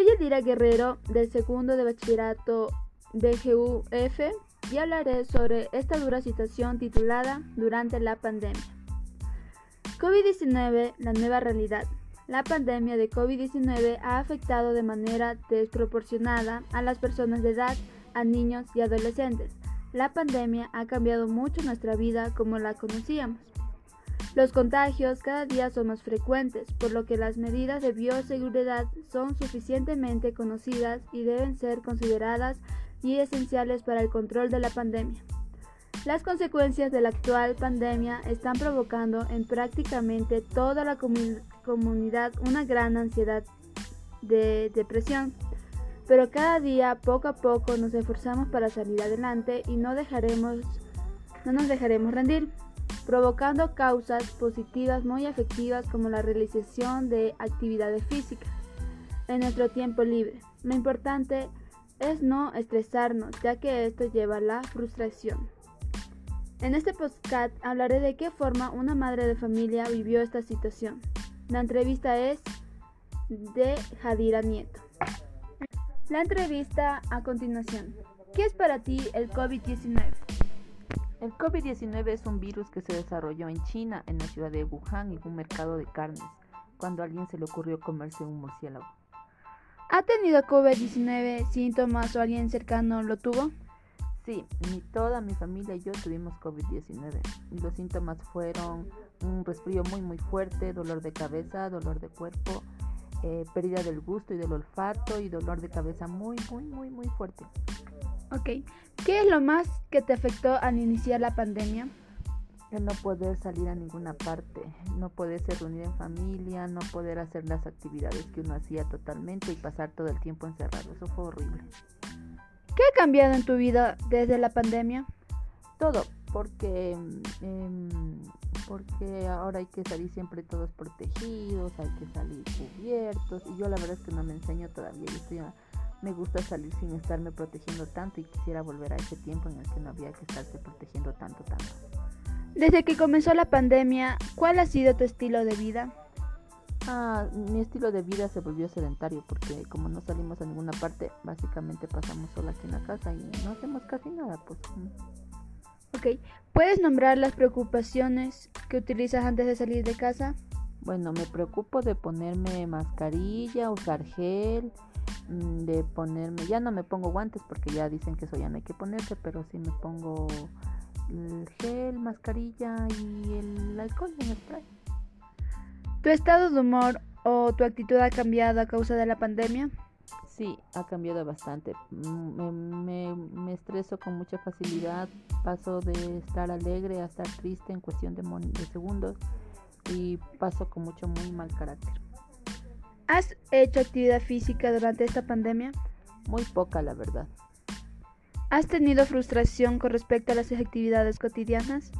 Yadira Guerrero del segundo de bachillerato BGUF y hablaré sobre esta dura situación titulada Durante la pandemia. COVID-19, la nueva realidad. La pandemia de COVID-19 ha afectado de manera desproporcionada a las personas de edad, a niños y adolescentes. La pandemia ha cambiado mucho nuestra vida como la conocíamos. Los contagios cada día son más frecuentes, por lo que las medidas de bioseguridad son suficientemente conocidas y deben ser consideradas y esenciales para el control de la pandemia. Las consecuencias de la actual pandemia están provocando en prácticamente toda la comunidad una gran ansiedad de depresión, pero cada día poco a poco nos esforzamos para salir adelante y no dejaremos no nos dejaremos rendir, provocando causas positivas muy efectivas como la realización de actividades físicas en nuestro tiempo libre. Lo importante es no estresarnos, ya que esto lleva a la frustración. En este podcast hablaré de qué forma una madre de familia vivió esta situación. La entrevista es de Jadira Nieto. La entrevista a continuación. ¿Qué es para ti el COVID-19? El COVID-19 es un virus que se desarrolló en China, en la ciudad de Wuhan, en un mercado de carnes, cuando a alguien se le ocurrió comerse un murciélago. ¿Ha tenido COVID-19 síntomas o alguien cercano lo tuvo? Sí, ni toda mi familia y yo tuvimos COVID-19. Los síntomas fueron un resfrío muy muy fuerte, dolor de cabeza, dolor de cuerpo, eh, pérdida del gusto y del olfato y dolor de cabeza muy muy muy muy fuerte. Ok, ¿qué es lo más que te afectó al iniciar la pandemia? no poder salir a ninguna parte, no poderse reunir en familia, no poder hacer las actividades que uno hacía totalmente y pasar todo el tiempo encerrado. Eso fue horrible. ¿Qué ha cambiado en tu vida desde la pandemia? Todo, porque, em, porque ahora hay que salir siempre todos protegidos, hay que salir cubiertos y yo la verdad es que no me enseño todavía. Yo me gusta salir sin estarme protegiendo tanto y quisiera volver a ese tiempo en el que no había que estarse protegiendo tanto, tanto. Desde que comenzó la pandemia, ¿cuál ha sido tu estilo de vida? Ah, mi estilo de vida se volvió sedentario porque como no salimos a ninguna parte, básicamente pasamos sola aquí en la casa y no hacemos casi nada, pues. Ok, ¿puedes nombrar las preocupaciones que utilizas antes de salir de casa? Bueno, me preocupo de ponerme mascarilla, usar gel, de ponerme, ya no me pongo guantes porque ya dicen que eso ya no hay que ponerse, pero sí me pongo el gel, mascarilla y el alcohol en spray. ¿Tu estado de humor o tu actitud ha cambiado a causa de la pandemia? Sí, ha cambiado bastante. Mm, me, estreso con mucha facilidad. Paso de estar alegre a estar triste en cuestión de, de segundos y paso con mucho muy mal carácter. ¿Has hecho actividad física durante esta pandemia? Muy poca, la verdad. ¿Has tenido frustración con respecto a las actividades cotidianas?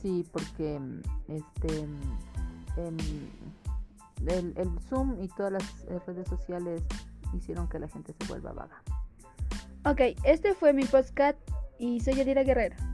Sí, porque mm, este mm, em, el, el, Zoom y todas las eh, redes sociales hicieron que la gente se vuelva vaga. Ok, este fue mi podcast y soy Yadira Guerrero.